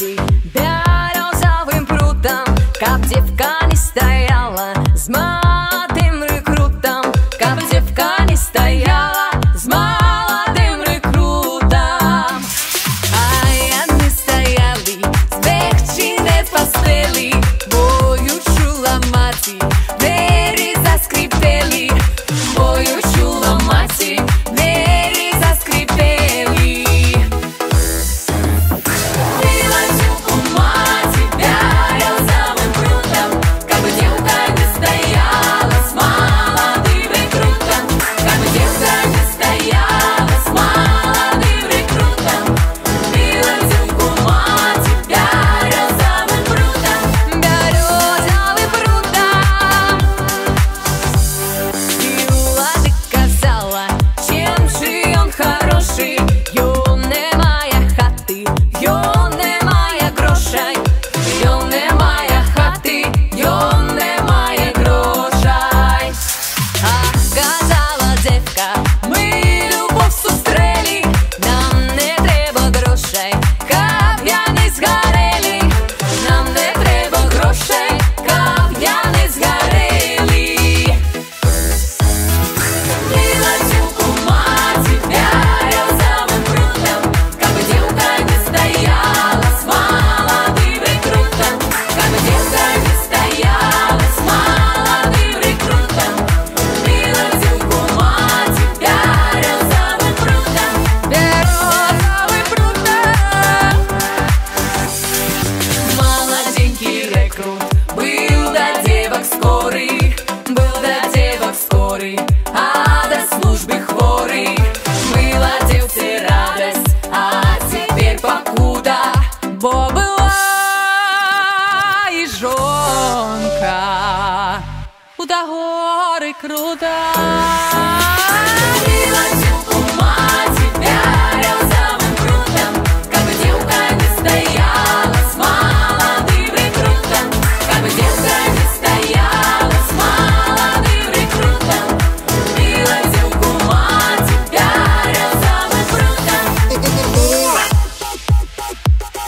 see. крут Был до девок скорый, был до девок скорый А до службы хворых была девке радость А теперь покуда. Бо была и жонка. У горы крута. Мила девка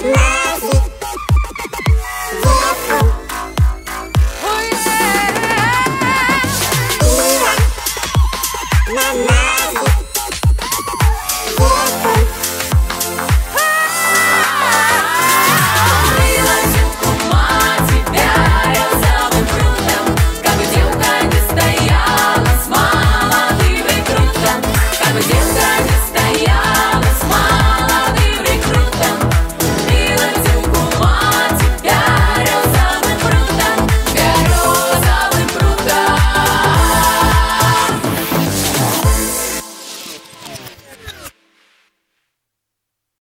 Love.